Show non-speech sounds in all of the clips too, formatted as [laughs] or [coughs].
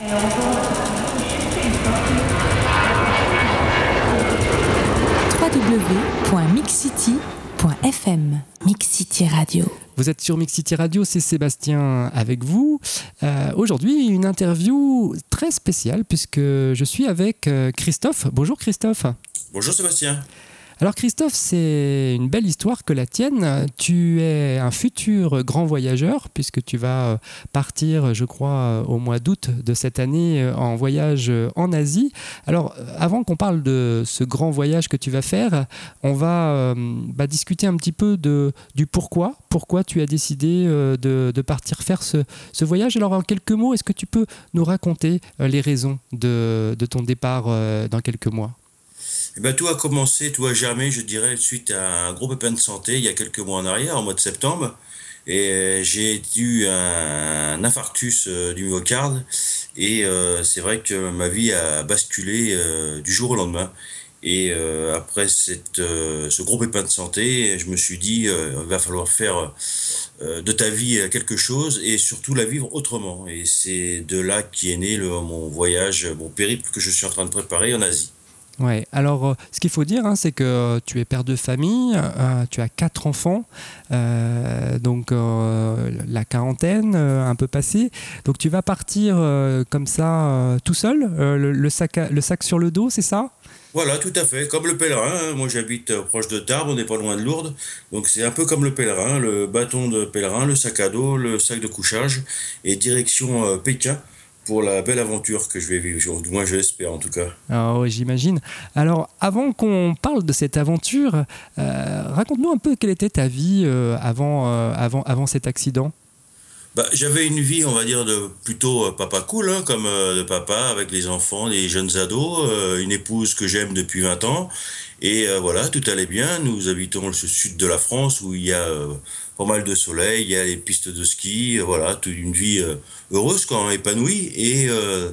www.mixcity.fm Mixcity Radio. Vous êtes sur Mixcity Radio, c'est Sébastien avec vous. Euh, aujourd'hui, une interview très spéciale puisque je suis avec euh, Christophe. Bonjour Christophe. Bonjour Sébastien. Alors Christophe, c'est une belle histoire que la tienne. Tu es un futur grand voyageur puisque tu vas euh, partir, je crois, euh, au mois d'août de cette année euh, en voyage en Asie. Alors avant qu'on parle de ce grand voyage que tu vas faire, on va bah, discuter un petit peu de, du pourquoi. Pourquoi tu as décidé de, partir faire ce, voyage? Alors en quelques mots, est-ce que tu peux nous raconter les raisons de ton départ dans quelques mois? Eh ben, tout a commencé, tout a germé, je dirais, suite à un gros pépin de santé il y a quelques mois en arrière, en mois de septembre. Et euh, j'ai eu un, infarctus euh, du myocarde. Et euh, c'est vrai que ma vie a basculé du jour au lendemain. Et après cette, ce gros pépin de santé, je me suis dit, il va falloir faire de ta vie quelque chose et surtout la vivre autrement. Et c'est de là qui est né le, mon voyage, mon périple que je suis en train de préparer en Asie. Ouais. Alors, euh, ce qu'il faut dire, hein, c'est que euh, tu es père de famille, euh, tu as quatre enfants, donc la quarantaine un peu passée. Donc, tu vas partir comme ça tout seul, le, sac le sac sur le dos, c'est ça? Voilà, tout à fait, comme le pèlerin. Hein. Moi, j'habite proche de Tarbes, on n'est pas loin de Lourdes. Donc, c'est un peu comme le pèlerin, le bâton de pèlerin, le sac à dos, le sac de couchage et direction Pékin pour la belle aventure que je vais vivre. Du moins, je l'espère en tout cas. Ah oui, j'imagine. Alors, avant qu'on parle de cette aventure, euh, raconte-nous un peu quelle était ta vie euh, avant, euh, avant, avant cet accident. Bah, j'avais une vie, on va dire, de plutôt papa cool, hein, comme de papa, avec les enfants, les jeunes ados, une épouse que j'aime depuis 20 ans. Et voilà, tout allait bien. Nous habitons le sud de la France où il y a pas mal de soleil, il y a les pistes de ski, euh, voilà, toute une vie euh, heureuse, quand épanouie. Et euh,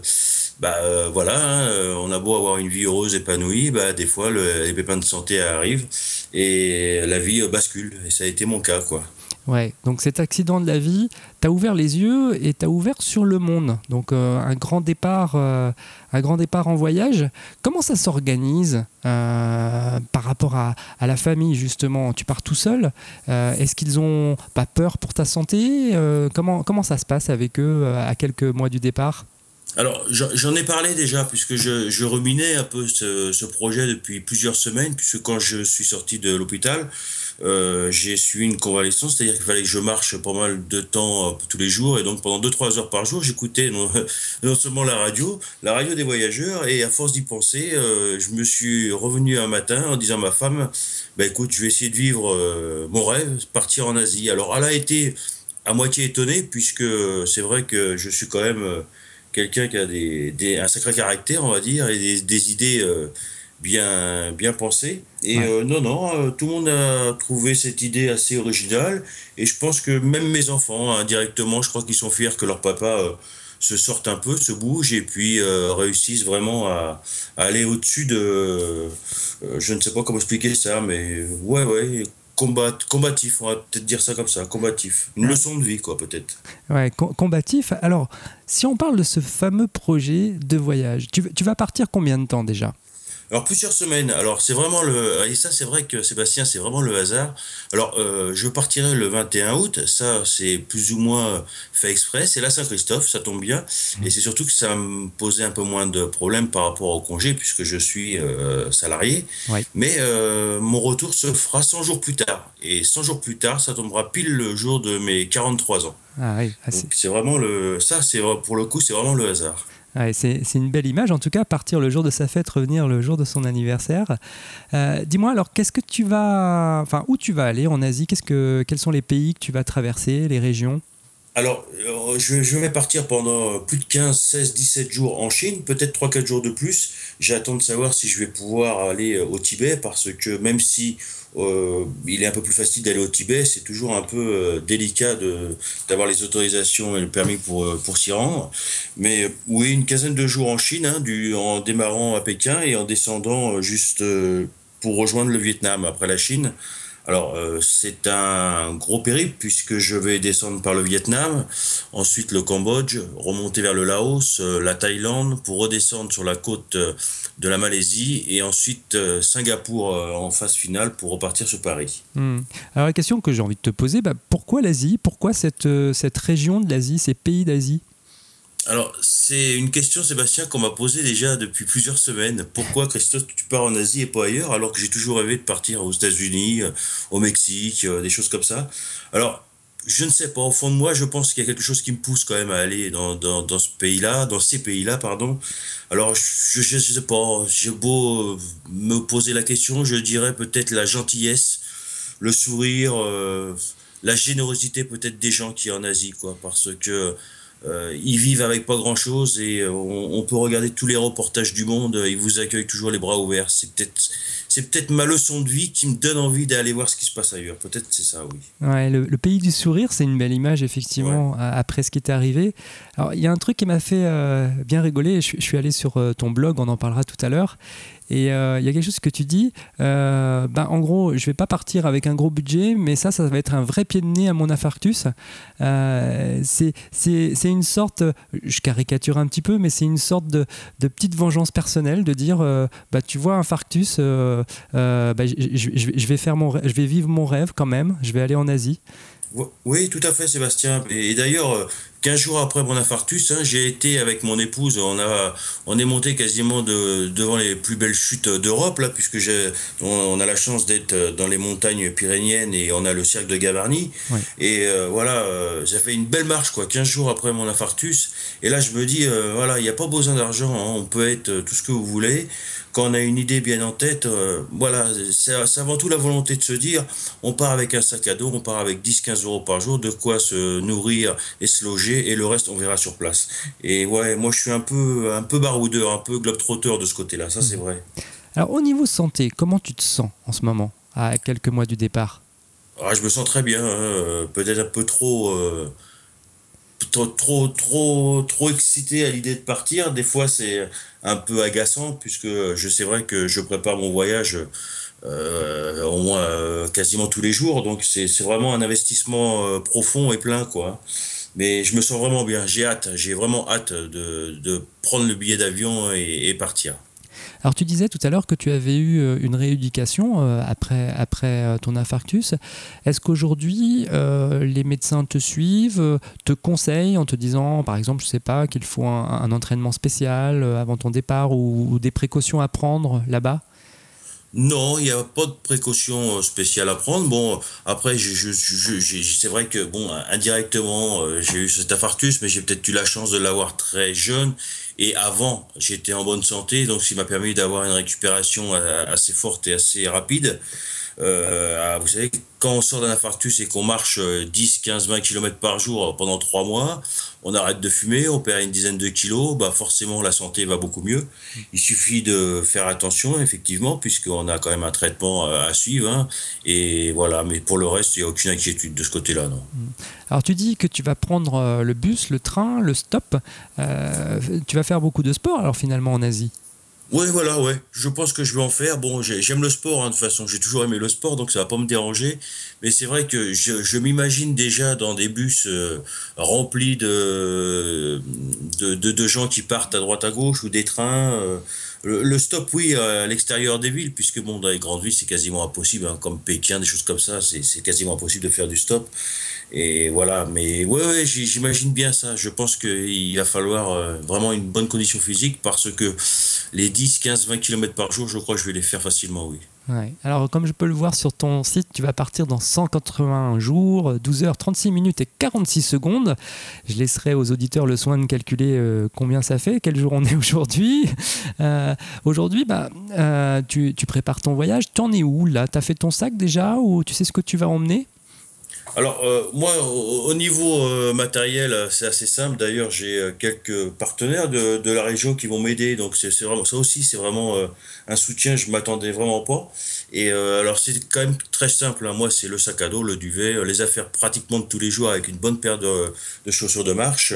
bah voilà, hein, on a beau avoir une vie heureuse, épanouie, bah des fois les pépins de santé arrivent et la vie bascule. Et ça a été mon cas, quoi. Ouais, donc cet accident de la vie, t'as ouvert les yeux et t'as ouvert sur le monde. Donc euh, un grand départ, euh, un grand départ en voyage. Comment ça s'organise euh, par rapport à, la famille justement? Tu pars tout seul. Est-ce qu'ils ont pas peur pour ta santé Comment comment ça se passe avec eux à quelques mois du départ? Alors, j'en ai parlé déjà, puisque je, je ruminais un peu ce, ce, projet depuis plusieurs semaines, puisque quand je suis sorti de l'hôpital, euh, j'ai suivi une convalescence, c'est-à-dire qu'il fallait que je marche pas mal de temps euh, tous les jours, et donc pendant 2-3 heures par jour, j'écoutais non, [laughs] non, seulement la radio, la radio des voyageurs, et à force d'y penser, euh, je me suis revenu un matin en disant à ma femme, bah, écoute, je vais essayer de vivre mon rêve, partir en Asie. Alors, elle a été à moitié étonnée, puisque c'est vrai que je suis quand même quelqu'un qui a des, des, un sacré caractère, on va dire, et des, des idées bien, bien pensées. Et euh, non, non, euh, tout le monde a trouvé cette idée assez originale. Et je pense que même mes enfants, indirectement, je crois qu'ils sont fiers que leur papa se sorte un peu, se bouge et puis réussissent vraiment à, à aller au-dessus de... je ne sais pas comment expliquer ça, mais ouais, ouais, combat, combatif, on va peut-être dire ça comme ça, combatif. Une leçon de vie, quoi, peut-être. Ouais, combatif. Alors, si on parle de ce fameux projet de voyage, tu, tu vas partir combien de temps déjà? Alors plusieurs semaines. Alors c'est vraiment le et ça c'est vrai que Sébastien c'est vraiment le hasard. Alors euh, je partirai le 21 août. Ça c'est plus ou moins fait exprès. C'est la Saint-Christophe, ça tombe bien. Mmh. Et c'est surtout que ça me posait un peu moins de problèmes par rapport au congé puisque je suis euh, salarié. Mais euh, mon retour se fera 100 jours plus tard. Et 100 jours plus tard, ça tombera pile le jour de mes 43 ans. Ah oui. Ah, c'est vraiment le ça c'est pour le coup c'est vraiment le hasard. C'est une belle image, en tout cas, partir le jour de sa fête, revenir le jour de son anniversaire. Euh, Dis-moi alors, qu'est-ce que tu vas, enfin, où tu vas aller en Asie? Que, quels sont les pays que tu vas traverser, les régions? Alors, euh, je, je, vais partir pendant plus de 15, 16, 17 jours en Chine, peut-être 3-4 jours de plus. J'attends de savoir si je vais pouvoir aller au Tibet, parce que même si euh, il est un peu plus facile d'aller au Tibet, c'est toujours un peu euh, délicat d'avoir les autorisations et le permis pour, euh, pour s'y rendre. Mais oui, une quinzaine de jours en Chine, hein, du, en démarrant à Pékin et en descendant juste pour rejoindre le Vietnam après la Chine Alors, euh, c'est un gros périple puisque je vais descendre par le Vietnam, ensuite le Cambodge, remonter vers le Laos, euh, la Thaïlande, pour redescendre sur la côte euh, de la Malaisie et ensuite Singapour en phase finale pour repartir sur Paris. Hmm. Alors, la question que j'ai envie de te poser, bah, pourquoi l'Asie? Pourquoi cette, cette région de l'Asie, ces pays d'Asie? Alors, c'est une question, Sébastien, qu'on m'a posée déjà depuis plusieurs semaines. Pourquoi, Christophe, tu pars en Asie et pas ailleurs, alors que j'ai toujours rêvé de partir aux États-Unis, euh, au Mexique, euh, des choses comme ça? Alors, je ne sais pas. Au fond de moi, je pense qu'il y a quelque chose qui me pousse quand même à aller dans, dans, ce pays-là, dans ces pays-là, pardon. Alors, je ne sais pas. J'ai beau euh, me poser la question, je dirais peut-être la gentillesse, le sourire, la générosité peut-être des gens qui sont en Asie, quoi. Parce que euh, ils vivent avec pas grand chose et euh, on, peut regarder tous les reportages du monde, euh, ils vous accueillent toujours les bras ouverts. C'est peut-être c'est peut-être ma leçon de vie qui me donne envie d'aller voir ce qui se passe ailleurs. Peut-être c'est ça, oui. Ouais, le, pays du sourire, c'est une belle image, effectivement, après ce qui est arrivé. Alors, il y a un truc qui m'a fait bien rigoler. Je, je, suis allé sur ton blog, on en parlera tout à l'heure. Et euh, il y a quelque chose que tu dis, euh, ben, en gros, je vais pas partir avec un gros budget, mais ça, ça va être un vrai pied de nez à mon infarctus. Euh, c'est une sorte, je caricature un petit peu, mais c'est une sorte de, de, petite vengeance personnelle de dire, bah, tu vois, infarctus, bah, je, vais faire mon, je vais vivre mon rêve quand même, je vais aller en Asie. Oui, tout à fait, Sébastien. Et d'ailleurs, 15 jours après mon infarctus, hein, j'ai été avec mon épouse, on, a, on est monté quasiment de, devant les plus belles chutes d'Europe, là, puisque j'ai, on, a la chance d'être dans les montagnes pyrénéennes et on a le cercle de Gavarnie. Et euh, voilà, euh, ça fait une belle marche, quoi, 15 jours après mon infarctus. Et là, je me dis, euh, voilà, il n'y a pas besoin d'argent, hein, on peut être tout ce que vous voulez quand on a une idée bien en tête, euh, voilà, c'est avant tout la volonté de se dire, on part avec un sac à dos, on part avec 10-15 euros par jour, de quoi se nourrir et se loger, et le reste, on verra sur place. Et ouais, moi, je suis un peu, un peu baroudeur, un peu globe-trotteur de ce côté-là, ça, c'est vrai. Alors, au niveau santé, comment tu te sens en ce moment, à quelques mois du départ? Ah, Je me sens très bien, hein, peut-être un peu trop... Euh, trop, trop, trop, trop excité à l'idée de partir. Des fois, c'est un peu agaçant, puisque je sais vrai que je prépare mon voyage euh, au moins euh, quasiment tous les jours. Donc, c'est vraiment un investissement euh, profond et plein, quoi. Mais je me sens vraiment bien. J'ai hâte, j'ai vraiment hâte de, de, prendre le billet d'avion et partir. Alors tu disais tout à l'heure que tu avais eu euh, une rééducation euh, après, après euh, ton infarctus. Est-ce qu'aujourd'hui les médecins te suivent, te conseillent en te disant par exemple, je sais pas, qu'il faut un, entraînement spécial avant ton départ ou des précautions à prendre là-bas? Non, il n'y a pas de précaution spéciale à prendre. Bon, après, je, c'est vrai que, bon, indirectement, j'ai eu cet infarctus, mais j'ai peut-être eu la chance de l'avoir très jeune et avant, j'étais en bonne santé, donc ce qui m'a permis d'avoir une récupération euh, assez forte et assez rapide. Euh, ah, vous savez, quand on sort d'un infarctus et qu'on marche 10, 15, 20 km par jour pendant 3 mois, on arrête de fumer, on perd une dizaine de kilos, bah forcément la santé va beaucoup mieux. Il suffit de faire attention, effectivement, puisqu'on a quand même un traitement euh, à suivre. Hein. et voilà, mais pour le reste, il n'y a aucune inquiétude de ce côté-là. Non. Mm. Alors tu dis que tu vas prendre euh, le bus, le train, le stop. tu vas faire beaucoup de sport alors finalement en Asie? Ouais, voilà, ouais. Je pense que je vais en faire. Bon, j'aime le sport, hein, de toute façon. J'ai toujours aimé le sport, donc ça va pas me déranger. Mais c'est vrai que je, je m'imagine déjà dans des bus euh, remplis de de, de, gens qui partent à droite à gauche ou des trains. Euh, le, stop, oui, à l'extérieur des villes, puisque bon, dans les grandes villes, c'est quasiment impossible, hein, comme Pékin, des choses comme ça, c'est quasiment impossible de faire du stop. Et voilà, mais ouais, j'imagine bien ça. Je pense qu'il va falloir euh, vraiment une bonne condition physique parce que les 10, 15, 20 km par jour, je crois que je vais les faire facilement, oui. Ouais. Alors, comme je peux le voir sur ton site, tu vas partir dans 180 jours, 12 heures, 36 minutes et 46 secondes. Je laisserai aux auditeurs le soin de calculer euh, combien ça fait, quel jour on est [laughs] aujourd'hui. Euh, aujourd'hui, bah, tu, tu, prépares ton voyage. Tu en es où là? Tu as fait ton sac déjà ou tu sais ce que tu vas emmener? Alors, euh, moi, au, niveau euh, matériel, euh, c'est assez simple. D'ailleurs, j'ai quelques partenaires de, de, la région qui vont m'aider. Donc, c'est vraiment ça aussi, c'est vraiment un soutien. Je m'attendais vraiment pas. Et alors, c'est quand même très simple. Hein. Moi, c'est le sac à dos, le duvet, les affaires pratiquement de tous les jours avec une bonne paire de, de chaussures de marche.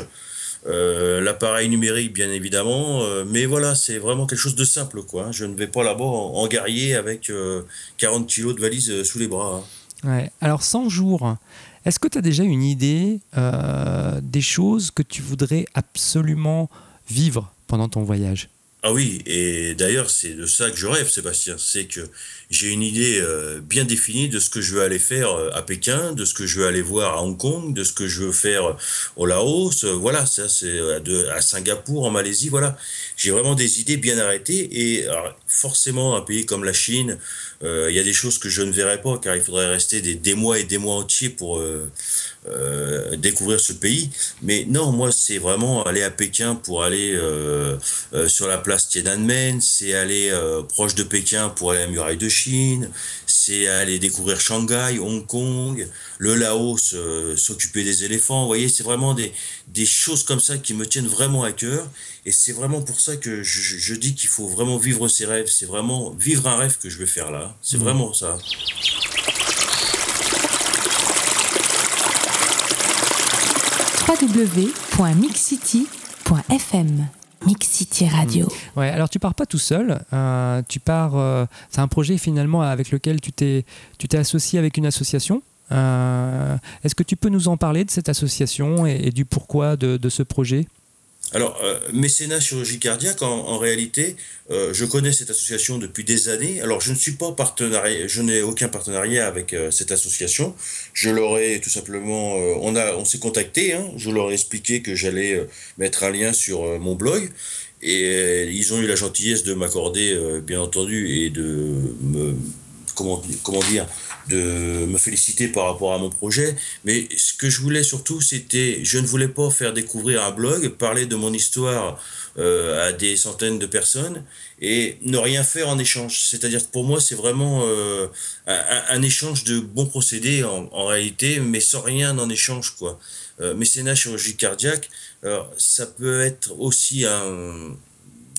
l'appareil numérique bien évidemment mais voilà c'est vraiment quelque chose de simple quoi hein. je ne vais pas là-bas en, guerrier avec 40 kilos de valise sous les bras hein. Alors 100 jours, est-ce que tu as déjà une idée euh, des choses que tu voudrais absolument vivre pendant ton voyage? Ah oui, et d'ailleurs, c'est de ça que je rêve, Sébastien. C'est que j'ai une idée euh, bien définie de ce que je veux aller faire euh, à Pékin, de ce que je veux aller voir à Hong Kong, de ce que je veux faire au Laos. Voilà, ça, c'est à Singapour, en Malaisie. Voilà, j'ai vraiment des idées bien arrêtées. Et forcément, un pays comme la Chine, il y a des choses que je ne verrai pas, car il faudrait rester des, mois et des mois entiers pour euh, découvrir ce pays. Mais non, moi, c'est vraiment aller à Pékin pour aller euh, euh, sur la place Tiananmen, c'est aller proche de Pékin pour aller à la muraille de Chine, c'est aller découvrir Shanghai, Hong Kong, le Laos, s'occuper des éléphants. Vous voyez, c'est vraiment des, des choses comme ça qui me tiennent vraiment à cœur. Et c'est vraiment pour ça que je, je dis qu'il faut vraiment vivre ses rêves. C'est vraiment vivre un rêve que je vais faire là. C'est mmh. vraiment ça. www.mixcity.fm Mixcity Radio. Hmm. Ouais, alors tu pars pas tout seul. Euh, tu pars. Euh, c'est un projet finalement avec lequel tu t'es tu t'es associé avec une association. Euh, est-ce que tu peux nous en parler de cette association et, du pourquoi de ce projet? Alors, euh, mécénat chirurgie cardiaque, en, réalité, euh, je connais cette association depuis des années. Alors, je ne suis pas partenariat, je n'ai aucun partenariat avec euh, cette association. Je leur ai tout simplement, on a, on s'est contacté. Hein. je leur ai expliqué que j'allais mettre un lien sur mon blog. Et ils ont eu la gentillesse de m'accorder, bien entendu, et de me, comment, dire, de me féliciter par rapport à mon projet. Mais ce que je voulais surtout, c'était, je ne voulais pas faire découvrir un blog, parler de mon histoire euh, à des centaines de personnes et ne rien faire en échange. C'est-à-dire que pour moi, c'est vraiment euh, un, échange de bons procédés en, réalité, mais sans rien en échange. quoi. Euh, mécénat chirurgie cardiaque, ça peut être aussi un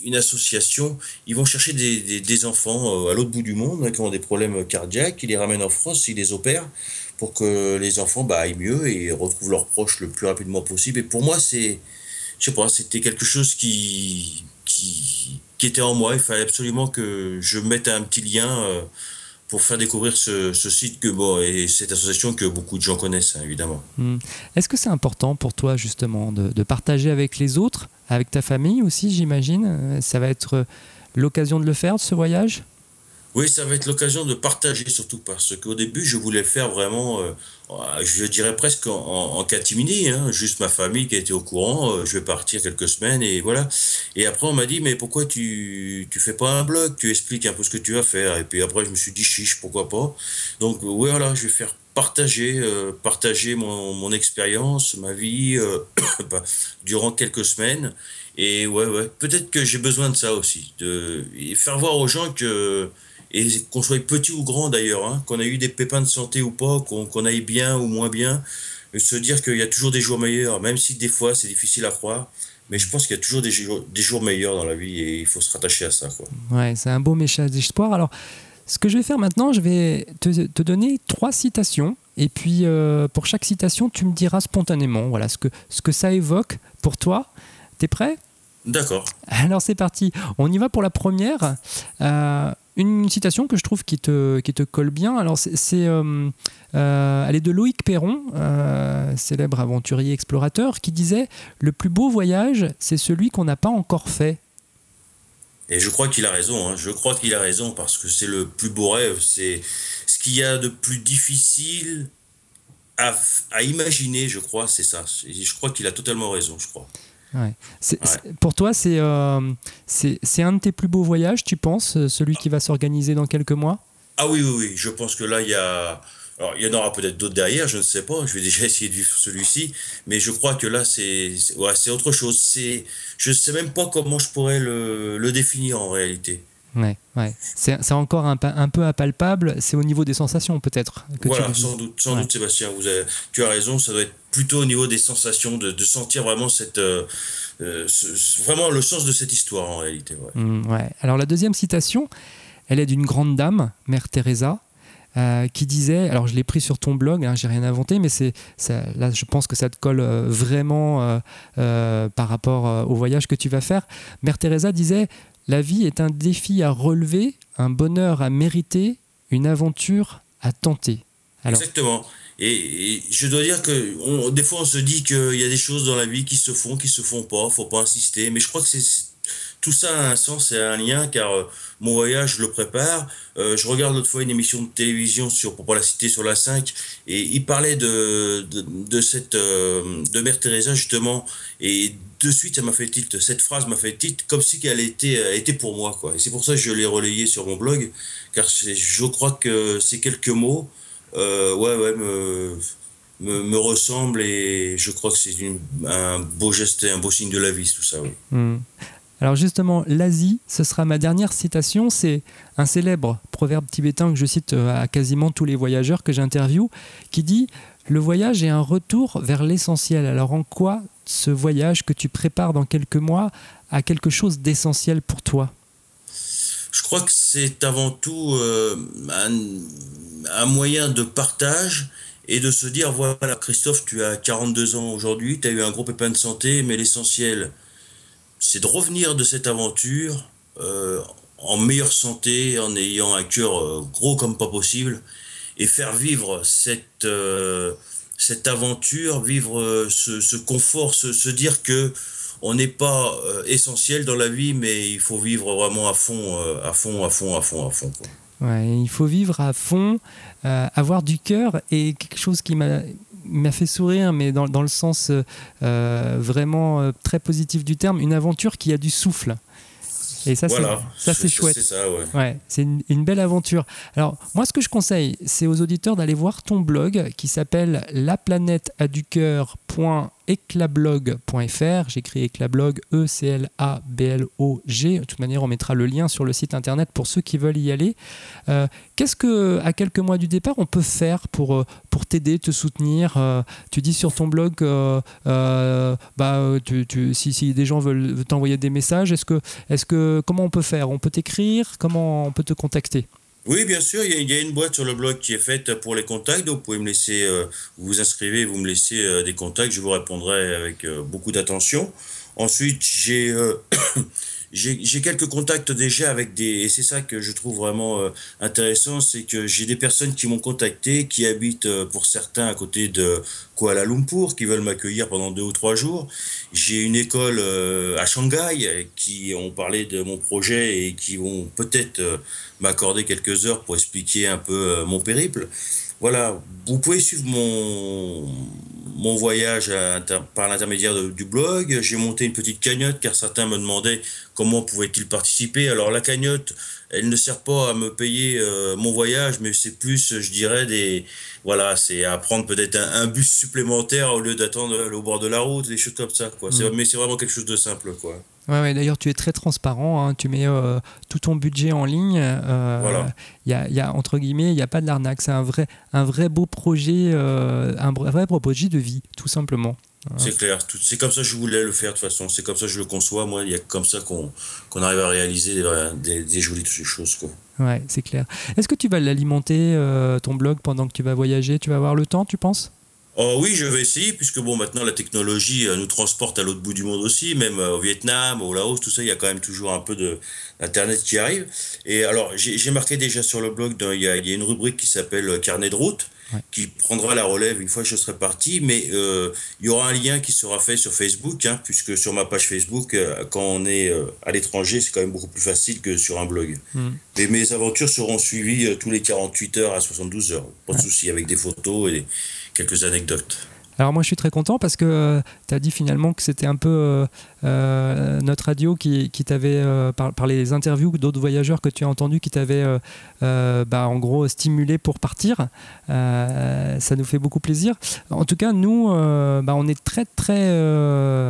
une association, ils vont chercher des, enfants euh, à l'autre bout du monde hein, qui ont des problèmes cardiaques, ils les ramènent en France, ils les opèrent pour que les enfants bah, aillent mieux et retrouvent leurs proches le plus rapidement possible. Et pour moi, c'est, je sais pas, c'était quelque chose qui, qui, qui, était en moi. Il fallait absolument que je mette un petit lien. Euh, pour faire découvrir ce, site que bon et cette association que beaucoup de gens connaissent hein, évidemment. Hmm. Est-ce que c'est important pour toi justement de, de, partager avec les autres, avec ta famille aussi j'imagine? Euh, Ça va être l'occasion de le faire de ce voyage? Oui, ça va être l'occasion de partager surtout parce qu'au début, je voulais faire vraiment, euh, je dirais presque en, catimini, hein, juste ma famille qui était au courant, euh, je vais partir quelques semaines et voilà. Et après, on m'a dit, mais pourquoi tu tu fais pas un blog, tu expliques un peu ce que tu vas faire. Et puis après, je me suis dit, chiche, pourquoi pas? Donc oui, voilà, je vais faire partager, euh, partager mon, mon expérience, ma vie [coughs] bah, durant quelques semaines. Et ouais, ouais, peut-être que j'ai besoin de ça aussi, de faire voir aux gens que et qu'on soit petit ou grand d'ailleurs, hein, qu'on ait eu des pépins de santé ou pas, qu'on aille bien ou moins bien, se dire qu'il y a toujours des jours meilleurs, même si des fois c'est difficile à croire. Mais je pense qu'il y a toujours des jours, des jours meilleurs dans la vie et il faut se rattacher à ça. Quoi. Ouais, c'est un beau message d'espoir. Alors, ce que je vais faire maintenant, je vais te, te donner trois citations. Et puis, euh, pour chaque citation, tu me diras spontanément voilà, ce, que, ce que ça évoque pour toi. T'es prêt? D'accord. Alors, c'est parti. On y va pour la première. Euh, une citation que je trouve qui te, qui te colle bien. Alors, c'est, euh, euh, elle est de Loïc Perron, euh, célèbre aventurier explorateur, qui disait Le plus beau voyage, c'est celui qu'on n'a pas encore fait. Et je crois qu'il a raison. Hein. Je crois qu'il a raison parce que c'est le plus beau rêve. C'est ce qu'il y a de plus difficile à, à imaginer, je crois, c'est ça. Je crois qu'il a totalement raison, je crois. Pour toi, euh, c'est c'est un de tes plus beaux voyages, tu penses, euh, celui qui va s'organiser dans quelques mois? Ah oui, oui, oui. Je pense que là, il y a. Alors, il y en aura peut-être d'autres derrière, je ne sais pas. Je vais [laughs] déjà essayer de vivre celui-ci. Mais je crois que là, c'est ouais, autre chose. Je ne sais même pas comment je pourrais le, le définir en réalité. Ouais, ouais. C'est encore un, un, peu impalpable, c'est au niveau des sensations peut-être. Voilà, sans doute, sans doute Sébastien, vous tu as raison, ça doit être plutôt au niveau des sensations, de, de sentir vraiment cette, euh, euh, vraiment le sens de cette histoire en réalité. Ouais. Mmh, ouais. Alors la deuxième citation, elle est d'une grande dame, Mère Teresa, euh, qui disait, alors je l'ai pris sur ton blog, hein, j'ai rien inventé, mais c'est là je pense que ça te colle vraiment par rapport au voyage que tu vas faire. Mère Teresa disait la vie est un défi à relever, un bonheur à mériter, une aventure à tenter. Exactement. Et, je dois dire que des fois, on se dit qu'il y a des choses dans la vie qui se font, qui se font pas, faut pas insister. Mais je crois que c'est tout ça a un sens et un lien car euh, mon voyage, je le prépare. Euh, je regarde l'autre fois une émission de télévision sur, pour pas la citer, sur la 5 et il parlait de, de, cette, euh, de Mère Teresa justement et de suite ça m'a fait titre, cette phrase m'a fait titre comme si elle était, était pour moi. Quoi. Et c'est pour ça que je l'ai relayé sur mon blog car je crois que ces quelques mots ouais, ouais, me, me, me, ressemblent et je crois que c'est un beau geste et un beau signe de la vie, tout ça. Hmm. Alors justement, l'Asie, ce sera ma dernière citation, c'est un célèbre proverbe tibétain que je cite euh, à quasiment tous les voyageurs que j'interviewe, qui dit Le voyage est un retour vers l'essentiel. Alors en quoi ce voyage que tu prépares dans quelques mois a quelque chose d'essentiel pour toi? Je crois que c'est avant tout euh, un, moyen de partage et de se dire, voilà Christophe, tu as 42 ans aujourd'hui, tu as eu un gros pépin de santé, mais l'essentiel, c'est de revenir de cette aventure euh, en meilleure santé, en ayant un cœur euh, gros comme pas possible, et faire vivre cette, euh, cette aventure, vivre ce, confort, se, dire que on n'est pas essentiel dans la vie, mais il faut vivre vraiment à fond, à fond, à fond, à fond, à fond. Il faut vivre à fond, avoir du cœur et quelque chose qui m'a m'a fait sourire, mais dans, dans le sens euh, vraiment euh, très positif du terme, une aventure qui a du souffle. Et ça, ça c'est chouette. C'est ouais. c'est une, une, belle aventure. Alors, moi, ce que je conseille, c'est aux auditeurs d'aller voir ton blog qui s'appelle laplanèteaducœur.fr eclablog.fr. J'écris eclablog, E-C-L-A-B-L-O-G. De toute manière, on mettra le lien sur le site internet pour ceux qui veulent y aller. Euh, qu'est-ce que, à quelques mois du départ, on peut faire pour, euh, pour t'aider, te soutenir? Euh, Tu dis sur ton blog, bah, tu, si, si, des gens veulent t'envoyer des messages, est-ce que, est-ce que, comment on peut faire? On peut t'écrire? Comment on peut te contacter? Oui, bien sûr, il y, a, une boîte sur le blog qui est faite pour les contacts, donc vous pouvez me laisser, euh, vous vous inscrivez, vous me laissez euh, des contacts, je vous répondrai avec euh, beaucoup d'attention. Ensuite, j'ai j'ai quelques contacts déjà avec des et c'est ça que je trouve vraiment intéressant c'est que j'ai des personnes qui m'ont contacté qui habitent pour certains à côté de Kuala Lumpur qui veulent m'accueillir pendant deux ou trois jours j'ai une école à Shanghai qui ont parlé de mon projet et qui vont peut-être m'accorder quelques heures pour expliquer un peu euh, mon périple. Voilà, vous pouvez suivre mon, mon voyage par l'intermédiaire du blog. J'ai monté une petite cagnotte car certains me demandaient comment pouvait-il participer. Alors la cagnotte, elle ne sert pas à me payer euh, mon voyage, mais c'est plus, je dirais, des voilà, c'est à prendre peut-être un, bus supplémentaire au lieu d'attendre au bord de la route, des choses comme ça. Quoi. Mm. Mais c'est vraiment quelque chose de simple. Quoi. Ouais, D'ailleurs, tu es très transparent. Hein. Tu mets euh, tout ton budget en ligne. Euh, voilà. Y a, y a, entre guillemets, il n'y a pas de l'arnaque. C'est un vrai, un vrai beau projet, euh, un vrai projet de vie, tout simplement. C'est clair. C'est comme ça que je voulais le faire de toute façon. C'est comme ça que je le conçois. Moi, il y a comme ça qu'on arrive à réaliser des, des, jolies choses. Quoi. Ouais, c'est clair. Est-ce que tu vas l'alimenter, ton blog, pendant que tu vas voyager? Tu vas avoir le temps, tu penses? Oh oui, je vais essayer, puisque bon, maintenant la technologie euh, nous transporte à l'autre bout du monde aussi, même euh, au Vietnam, au Laos, tout ça, il y a quand même toujours un peu d'Internet qui arrive. Et alors, j'ai marqué déjà sur le blog, il y, a, il y a une rubrique qui s'appelle euh, Carnet de route, qui prendra la relève une fois que je serai parti, mais il y aura un lien qui sera fait sur Facebook, hein, puisque sur ma page Facebook, quand on est à l'étranger, c'est quand même beaucoup plus facile que sur un blog. Hmm. Mais mes aventures seront suivies tous les 48 heures à 72 heures, pas de souci, avec des photos et quelques anecdotes. Alors moi je suis très content parce que euh, tu as dit finalement que c'était un peu euh, euh, notre radio qui, t'avait, par, les interviews d'autres voyageurs que tu as entendus, qui t'avait bah, en gros stimulé pour partir. ça nous fait beaucoup plaisir. En tout cas, nous, bah, on est très très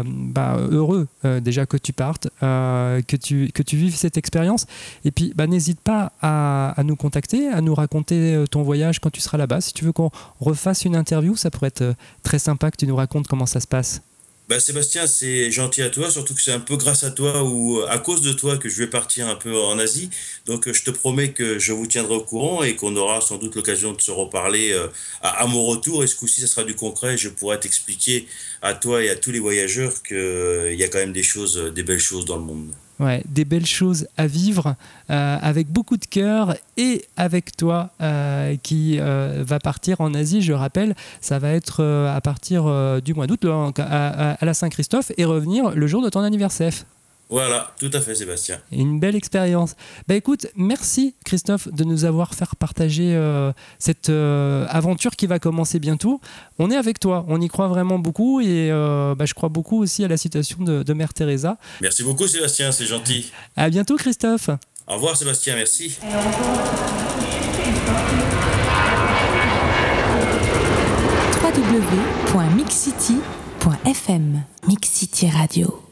bah, heureux déjà que tu partes, que, tu, que tu vives cette expérience. Et puis n'hésite pas à, nous contacter, à nous raconter ton voyage quand tu seras là-bas. Si tu veux qu'on refasse une interview, ça pourrait être très sympa que tu nous racontes comment ça se passe. Bah Sébastien, c'est gentil à toi, surtout que c'est un peu grâce à toi ou à cause de toi que je vais partir un peu en Asie. Donc je te promets que je vous tiendrai au courant et qu'on aura sans doute l'occasion de se reparler euh, à, mon retour. Et ce coup-ci, ça sera du concret. Je pourrai t'expliquer à toi et à tous les voyageurs qu'il euh, y a quand même des choses, des belles choses dans le monde. Ouais, des belles choses à vivre euh, avec beaucoup de cœur et avec toi euh, qui euh, va partir en Asie. Je rappelle, ça va être à partir du mois d'août à, à, la Saint-Christophe et revenir le jour de ton anniversaire. Voilà, tout à fait, Sébastien. Une belle expérience. Bah écoute, merci Christophe de nous avoir fait partager euh, cette euh, aventure qui va commencer bientôt. On est avec toi, on y croit vraiment beaucoup et euh, bah, je crois beaucoup aussi à la citation de, Mère Teresa. Merci beaucoup Sébastien, c'est gentil. À bientôt Christophe. Au revoir Sébastien, merci. www.mixcity.fm Mix Radio